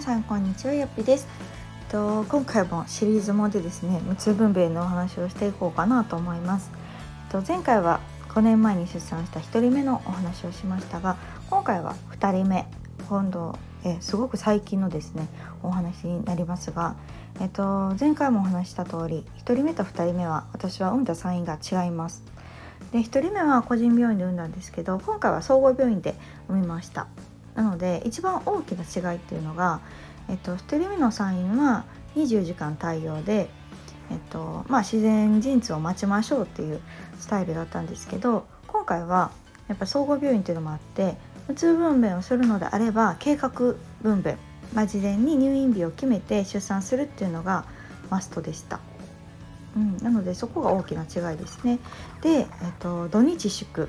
皆さんこんにちはよっぴです。と今回もシリーズもでですね無痛分娩のお話をしていこうかなと思います。と前回は5年前に出産した1人目のお話をしましたが今回は2人目今度えすごく最近のですねお話になりますがえっと前回もお話した通り1人目と2人目は私は産んだ産院が違います。で1人目は個人病院で産んだんですけど今回は総合病院で産みました。なので一番大きな違いっていうのが、えっと、1人目の産院は20時間対応で、えっとまあ、自然陣痛を待ちましょうっていうスタイルだったんですけど今回はやっぱ総合病院っていうのもあって無痛分娩をするのであれば計画分娩、まあ、事前に入院日を決めて出産するっていうのがマストでした。うん、なのでそこが大きな違いですね。で、えっと、土日祝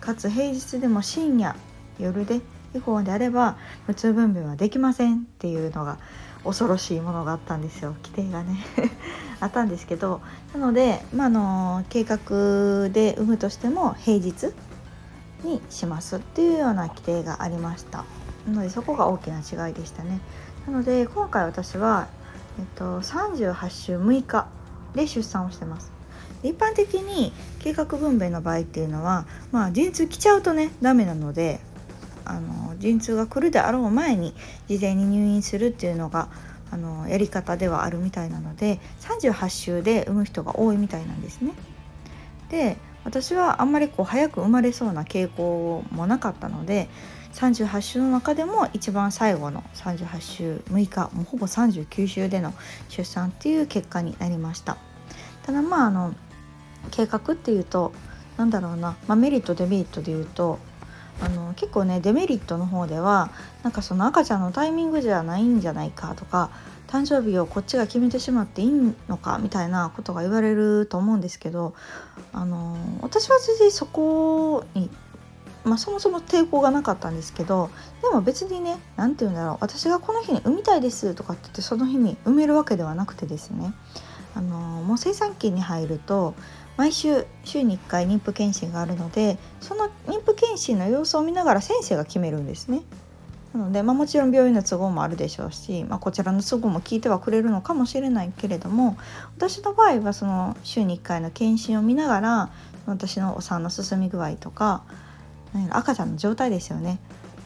かつ平日でも深夜夜で以降であれば無痛分娩はできませんっていうのが恐ろしいものがあったんですよ。規定がね。あったんですけどなので、まあ、の計画で産むとしても平日にしますっていうような規定がありました。なのでそこが大きな違いでしたね。なので今回私は、えっと、38週6日で出産をしてます。一般的に計画分娩の場合っていうのはまあ陣痛来ちゃうとねダメなのであの陣痛が来るであろう前に事前に入院するっていうのがあのやり方ではあるみたいなので38週で産む人が多いみたいなんですね。で私はあんまりこう早く生まれそうな傾向もなかったので38週の中でも一番最後の38週6日もうほぼ39週での出産っていう結果になりましたただまああの計画っていうとなんだろうな、まあ、メリットデメリットで言うとあの結構ねデメリットの方ではなんかその赤ちゃんのタイミングじゃないんじゃないかとか誕生日をこっちが決めてしまっていいのかみたいなことが言われると思うんですけどあの私は全然そこに、まあ、そもそも抵抗がなかったんですけどでも別にね何て言うんだろう私がこの日に産みたいですとかって言ってその日に産めるわけではなくてですねあのもう生産期に入ると毎週週に1回妊婦検診があるのでその妊婦検診の様子を見ながら先生が決めるんですね。なので、まあ、もちろん病院の都合もあるでしょうし、まあ、こちらの都合も聞いてはくれるのかもしれないけれども私の場合はその週に1回の検診を見ながら私のお産の進み具合とか赤ちゃんの状態ですよね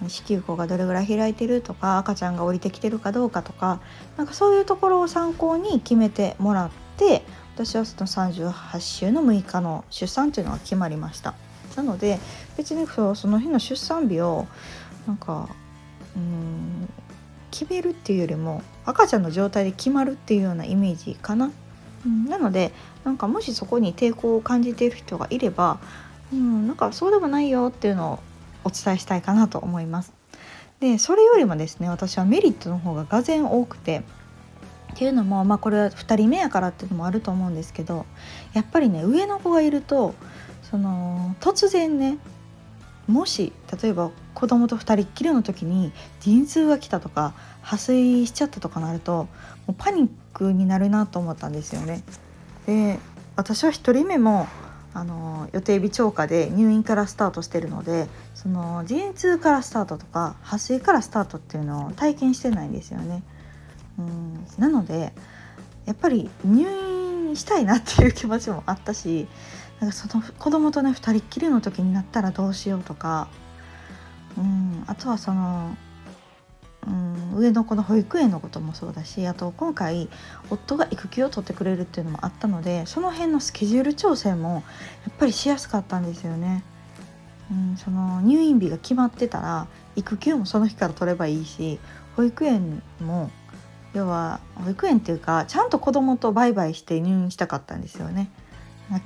子宮口がどれぐらい開いてるとか赤ちゃんが降りてきてるかどうかとかなんかそういうところを参考に決めてもらって私はその38週の6日の出産というのが決まりました。なので別にその日の出産日をなんかうん決めるっていうよりも赤ちゃんの状態で決まるっていうようなイメージかな、うん、なのでなんかもしそこに抵抗を感じている人がいれば、うん、なんかそうでもないよっていうのをお伝えしたいかなと思います。でそれよりもですね私はメリットの方ががぜ多くてっていうのもまあこれは2人目やからっていうのもあると思うんですけどやっぱりね上の子がいるとその突然ねもし例えば子供と2人っきりの時に陣痛が来たとか破水しちゃったとかなるともうパニックになるなと思ったんですよね。で私は1人目もあの予定日超過で入院からスタートしてるのでその陣痛からスタートとか破水からスタートっていうのを体験してないんですよね。うん。なのでやっぱり入院したいなっていう気持ちもあったしなんかその子供とね2人っきりの時になったらどうしようとか、うん、あとはその、うん、上の子の保育園のこともそうだしあと今回夫が育休を取ってくれるっていうのもあったのでその辺のスケジュール調整もやっぱりしやすかったんですよね。うん、その入院日が決まってたら育休もその日から取ればいいし保育園も要は保育園っていうかちゃんと子供とバイバイして入院したかったんですよね。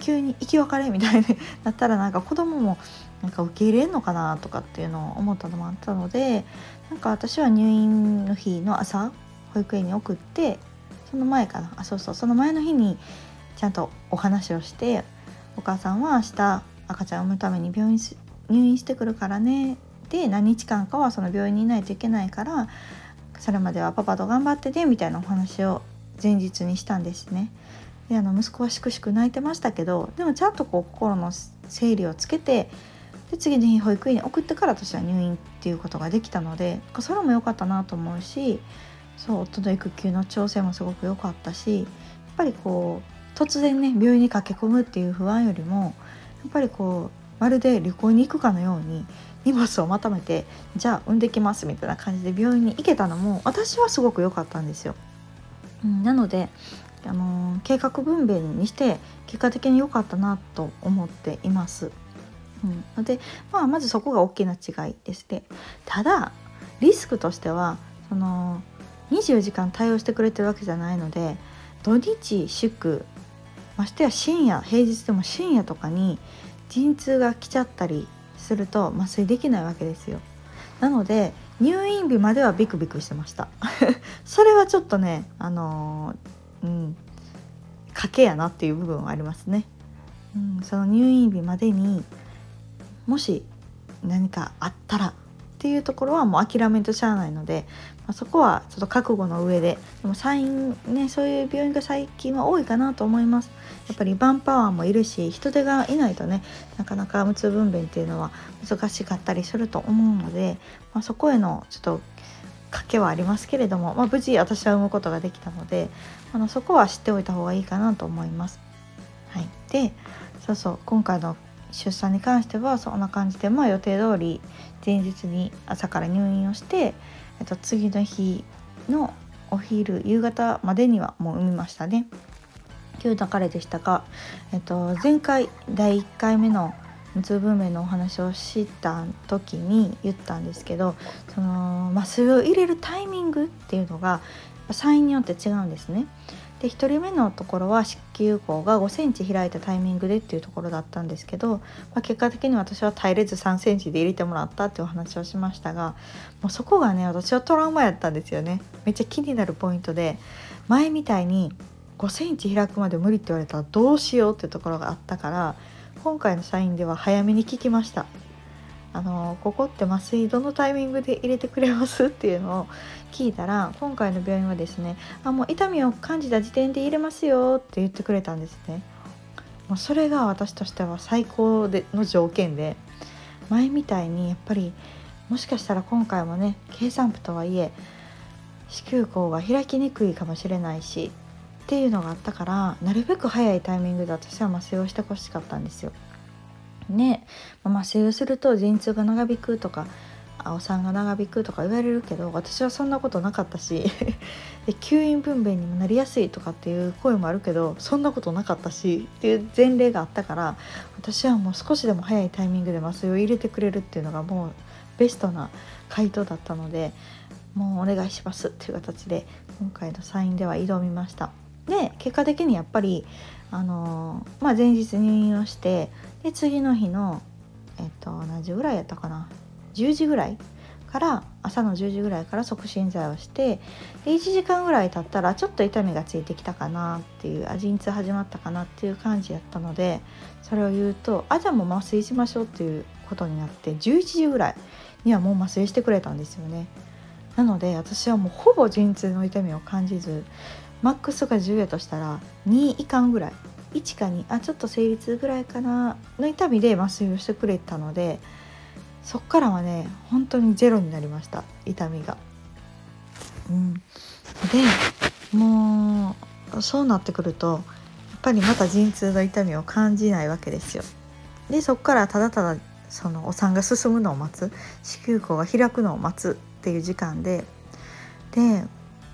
急に生き別れみたいになったらなんか子供もなんか受け入れんのかなとかっていうのを思ったのもあったのでなんか私は入院の日の朝保育園に送ってその前かなあそうそうその前の日にちゃんとお話をしてお母さんは明日赤ちゃんを産むために病院入院してくるからねで何日間かはその病院にいないといけないからそれまではパパと頑張ってねみたいなお話を前日にしたんですね。であの息子はしくしく泣いてましたけどでもちゃんとこう心の整理をつけてで次の日保育園に送ってから私は入院っていうことができたのでそれも良かったなと思うしそう夫の育休の調整もすごく良かったしやっぱりこう突然ね病院に駆け込むっていう不安よりもやっぱりこうまるで旅行に行くかのように荷物をまとめてじゃあ産んできますみたいな感じで病院に行けたのも私はすごく良かったんですよ。なのであの計画分娩にして結果的に良かったなと思っています。うん、で、まあ、まずそこが大きな違いですね。ただリスクとしてはその24時間対応してくれてるわけじゃないので土日祝ましてや深夜平日でも深夜とかに陣痛が来ちゃったりすると麻酔できないわけですよ。なので入院日まではビクビクしてました それはちょっとねあのー、うん賭けやなっていう部分はありますね、うん、その入院日までにもし何かあったらっていうところはもう諦めとしゃあないので、まあ、そこはちょっと覚悟の上ででもサインねそういう病院が最近は多いかなと思いますやっぱりバンパワーもいるし人手がいないとねなかなか無痛分娩っていうのは難しかったりすると思うので、まあ、そこへのちょっと賭けはありますけれども、まあ、無事私は産むことができたのであのそこは知っておいた方がいいかなと思います。はい、でそうそう今回の出産に関してはそんな感じで、まあ、予定通り前日に朝から入院をして、えっと、次の日のお昼夕方までにはもう産みましたね。今日流れでしたが、えっと、前回第1回目の無痛分娩のお話をした時に言ったんですけどその麻酔を入れるタイミングっていうのが産院によって違うんですね。で1人目のところは子宮口が5センチ開いたタイミングでっていうところだったんですけど、まあ、結果的に私は耐えれず3センチで入れてもらったっていうお話をしましたがもうそこがね私はトラウマやったんですよね。めっちゃ気になるポイントで前みたいに5センチ開くまで無理って言われたらどうしようっていうところがあったから今回の社員では早めに聞きました。あのここって麻酔どのタイミングで入れてくれます？っていうのを聞いたら今回の病院はですねあもう痛みを感じた時点で入れますよって言ってくれたんですねもうそれが私としては最高での条件で前みたいにやっぱりもしかしたら今回もね計算部とはいえ子宮口が開きにくいかもしれないしっていうのがあったからなるべく早いタイミングで私は麻酔をしてほしかったんですよ。ね麻酔をすると陣痛が長引くとかお産が長引くとか言われるけど私はそんなことなかったし で吸引分娩にもなりやすいとかっていう声もあるけどそんなことなかったしっていう前例があったから私はもう少しでも早いタイミングで麻酔を入れてくれるっていうのがもうベストな回答だったのでもうお願いしますっていう形で今回のサインでは挑みました。で結果的にやっぱりあのー、まあ、前日入院をしてで次の日のえっと何時ぐらいやったかな？10時ぐらいから朝の10時ぐらいから促進剤をしてで1時間ぐらい経ったらちょっと痛みがついてきたかなっていうあ陣痛始まったかなっていう感じやったのでそれを言うとあじゃあもう麻酔しましょうっていうことになって11時ぐらいにはもう麻酔してくれたんですよね。なので私はもうほぼ陣痛の痛みを感じずマックスが10やとしたら2以下ぐらい。1か2あちょっと生理痛ぐらいかな。の痛みで麻酔をしてくれたのでそっからはね本当にゼロになりました。痛みが。うん、でもうそうなってくるとやっぱりまた陣痛の痛みを感じないわけですよ。でそっからただただそのお産が進むのを待つ。子宮口が開くのを待つっていう時間で。で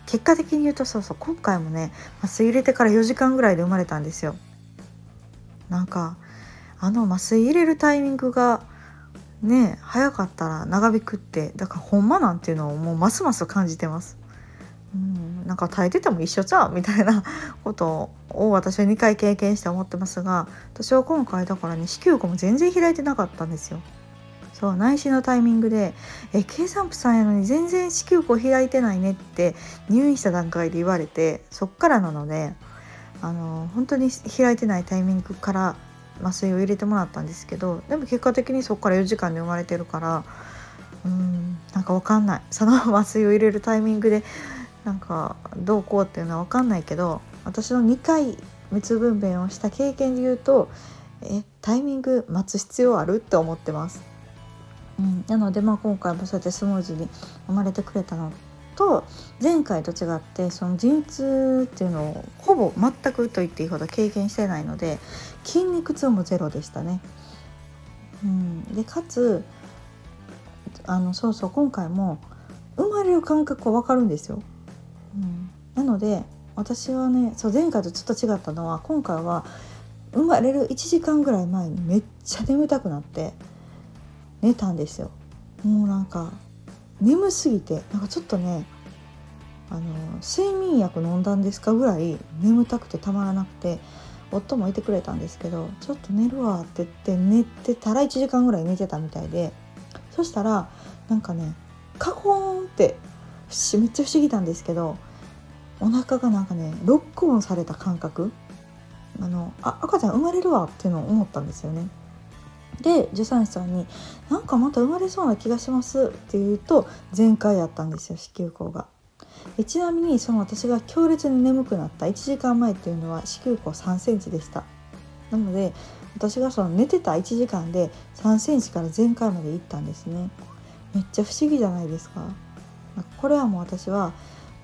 結果的に言うとそうそう今回もね麻酔入れてから4時間ぐらいで生まれたんですよ。なんかあの麻酔入れるタイミングがね早かったら長引くってだからほんまなんていうのをもうますます感じてます。うんなんか耐えてても一緒ちゃう？みたいな ことを私は2回経験して思ってますが私は今回だからね子宮口も全然開いてなかったんですよ。そう内視のタイミングで「え計算婦さんやのに全然子宮口開いてないね」って入院した段階で言われてそっからなのであの本当に開いてないタイミングから麻酔を入れてもらったんですけどでも結果的にそこから4時間で生まれてるからうんなんか分かんないその 麻酔を入れるタイミングでなんかどうこうっていうのは分かんないけど私の2回無痛分娩をした経験で言うとえタイミング待つ必要ある？って思ってます。うん、なので、まあ、今回もそうやってスムーズに生まれてくれたのと前回と違ってその陣痛っていうのをほぼ全くと言っていいほど経験してないので筋肉痛もゼロでしたね。うん、でかつあのそうそう今回も生まれる感覚は分かるんですよ。うん、なので私はねそう前回とちょっと違ったのは今回は生まれる1時間ぐらい前にめっちゃ眠たくなって寝たんですよ。もうなんか眠すぎてなんかちょっとねあの睡眠薬飲んだんですかぐらい眠たくてたまらなくて夫もいてくれたんですけどちょっと寝るわって言って寝てたら1時間ぐらい寝てたみたいでそしたらなんかねカコーンってめっちゃ不思議なんですけどお腹がなんかねロックオンされた感覚あのあ赤ちゃん生まれるわっていうのを思ったんですよね。で助産師さんに「なんかまた生まれそうな気がします」って言うと全開やったんですよ子宮口が。でちなみにその私が強烈に眠くなった1時間前っていうのは子宮口3センチでした。なので私がその寝てた1時間で3センチから全開まで行ったんですね。めっちゃ不思議じゃないですか。これはもう私は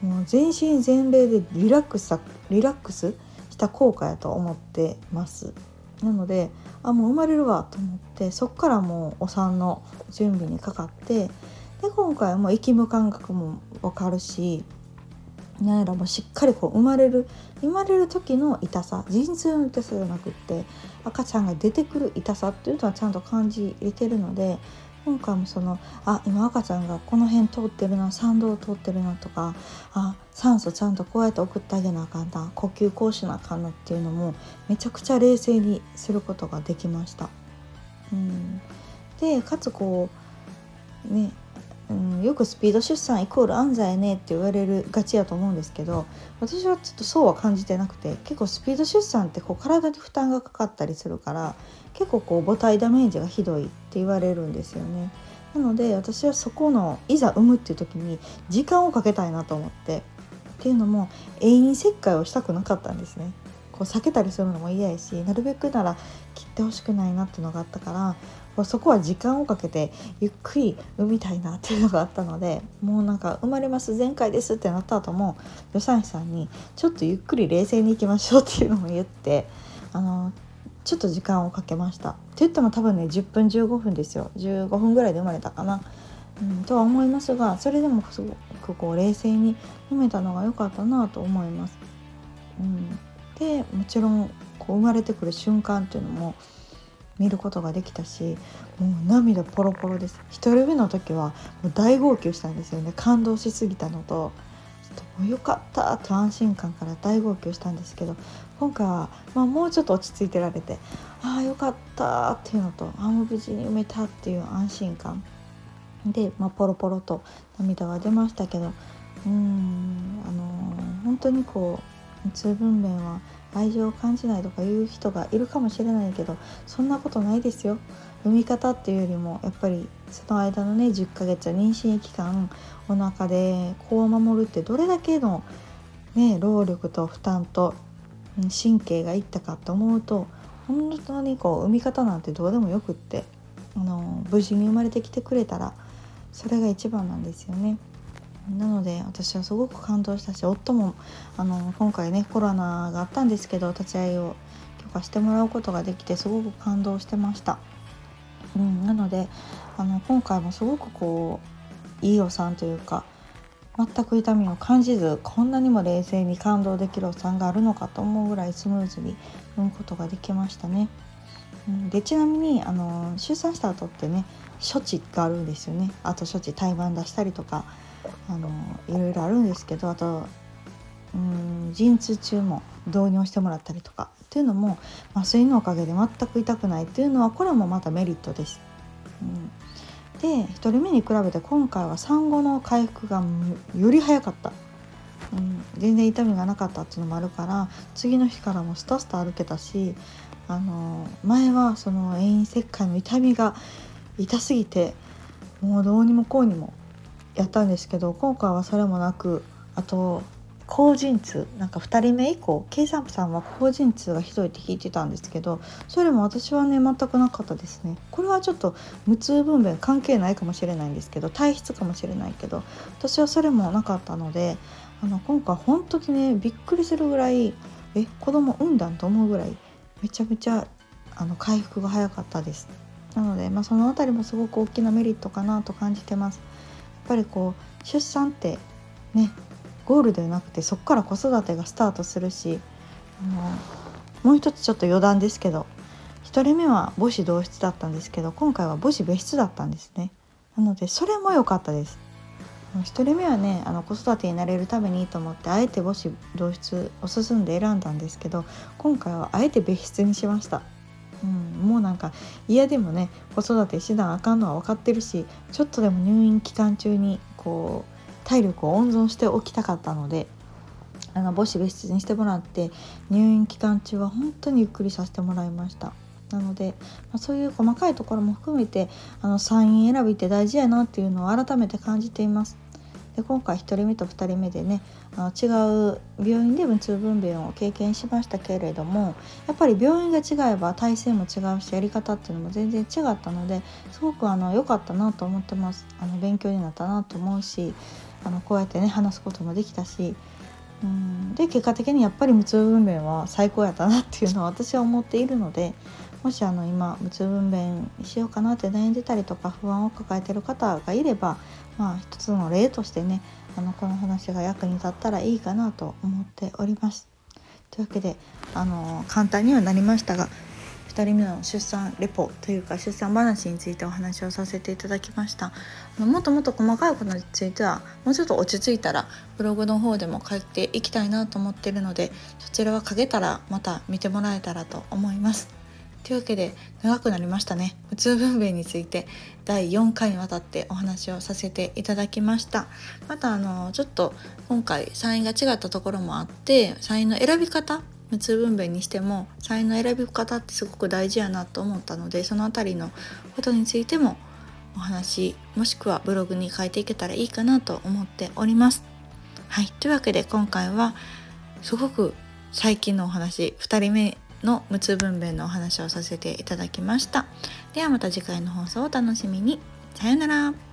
もう全身全霊でリラックスしたリラックスした効果やと思ってます。なのであもう生まれるわと思ってそっからもうお産の準備にかかってで今回も息む感覚も分かるし何やらもうしっかりこう生まれる生まれる時の痛さ陣痛の痛さじゃなくって赤ちゃんが出てくる痛さっていうのはちゃんと感じれてるので今回もそのあ今赤ちゃんがこの辺通ってるな参道通ってるなとかあ酸素ちゃんとこうやって送ってあげなあかんな呼吸こうしなあかんなっていうのもめちゃくちゃ冷静にすることができました。うん、でかつこうねうん、よくスピード出産イコール安産やねって言われるがちやと思うんですけど私はちょっとそうは感じてなくて結構スピード出産ってこう体に負担がかかったりするから結構こう母体ダメージがひどいって言われるんですよね。なので私はそこのいざ産むっていう時に時間をかけたいなと思ってっていうのも永遠切開をしたくなかったんですね。こう避けたりするのも嫌やしなるべくなら切ってほしくないなっていうのがあったからそこは時間をかけてゆっくり産みたいなっていうのがあったのでもうなんか生まれます前回ですってなった後も助産師さんにちょっとゆっくり冷静にいきましょうっていうのも言ってあのちょっと時間をかけました。って言っても多分ね10分15分ですよ。15分ぐらいで生まれたかな、うん、とは思いますがそれでもすごくこう冷静に産めたのが良かったなと思います。うん、でもちろんこう生まれてくる瞬間っていうのも見ることができたしもう涙ポロポロです。1人目の時はもう大号泣したんですよね。感動しすぎたのとちょっとよかったと安心感から大号泣したんですけど今回は、まあ、もうちょっと落ち着いてられてああよかったっていうのとあもう無事に埋めたっていう安心感。で、まあ、ポロポロと涙が出ましたけどうんあのー、本当にこう痛分娩は愛情を感じないとかいう人がいるかもしれないけどそんなことないですよ産み方っていうよりもやっぱりその間のね10ヶ月は妊娠期間お腹で子を守るってどれだけの、ね、労力と負担と神経がいったかと思うと本当にこう産み方なんてどうでもよくってあの無事に生まれてきてくれたらそれが一番なんですよね。なので私はすごく感動したし夫もあの今回ねコロナがあったんですけど立ち会いを許可してもらうことができてすごく感動してました。うん、なのであの今回もすごくこういいお産というか全く痛みを感じずこんなにも冷静に感動できるお産があるのかと思うぐらいスムーズに産むことができましたね。うん、でちなみにあの出産した後ってね処置があるんですよねあと処置胎盤出したりとかあのいろいろあるんですけどあとうん陣痛中も導入してもらったりとかっていうのも麻酔のおかげで全く痛くないっていうのはこれもまたメリットです。うん、で1人目に比べて今回は産後の回復がより早かった。うん、全然痛みがなかったっていうのもあるから次の日からもスタスタ歩けたしあの前はその遠因切開の痛みが痛すぎてもうどうにもこうにもやったんですけど今回はそれもなくあと高陣痛なんか2人目以降 K さんさんは高陣痛がひどいって聞いてたんですけどそれも私はね全くなかったですね。これはちょっと無痛分娩関係ないかもしれないんですけど体質かもしれないけど私はそれもなかったのであの今回本当にねびっくりするぐらいえ子供産んだんと思うぐらいめちゃめちゃあの回復が早かったです。なので、まあ、その辺りもすごく大きなメリットかなと感じてます。ぱりこう出産ってねゴールではなくてそこから子育てがスタートするしあのもう一つちょっと余談ですけど1人目は母子同室だったんですけど今回は母子別室だったんですね。なのでそれも良かったです。1人目はねあの子育てになれるためにいいと思ってあえて母子同室を進んで選んだんですけど今回はあえて別室にしました、うん、もうなんか嫌でもね子育てしなあかんのは分かってるしちょっとでも入院期間中にこう体力を温存しておきたかったのであの母子別室にしてもらって入院期間中は本当にゆっくりさせてもらいました。なので、まあ、そういう細かいところも含めてあの産院選びって大事やなっていうのを改めて感じています。で今回1人目と2人目でねあの違う病院で無痛分娩を経験しましたけれどもやっぱり病院が違えば体制も違うしやり方っていうのも全然違ったのですごくあの良かったなと思ってます。あの勉強になったなと思うしあのこうやってね話すこともできたしうんで結果的にやっぱり無痛分娩は最高やったなっていうのは私は思っているのでもしあの今無痛分娩しようかなって悩んでたりとか不安を抱えてる方がいればまあ一つの例としてねあのこの話が役に立ったらいいかなと思っております。というわけであの簡単にはなりましたが2人目の出産レポというか出産話についてお話をさせていただきましたもっともっと細かいことについてはもうちょっと落ち着いたらブログの方でも書いていきたいなと思ってるのでそちらは書けたらまた見てもらえたらと思いますというわけで長くなりましたね。普通分娩について第4回にわたってお話をさせていただきました。またあのちょっと今回サインが違ったところもあってサインの選び方無痛分娩にしても才能選び方ってすごく大事やなと思ったのでその辺りのことについてもお話もしくはブログに書いていけたらいいかなと思っております。はい。というわけで今回はすごく最近のお話2人目の無痛分娩のお話をさせていただきました。ではまた次回の放送をお楽しみに。さようなら。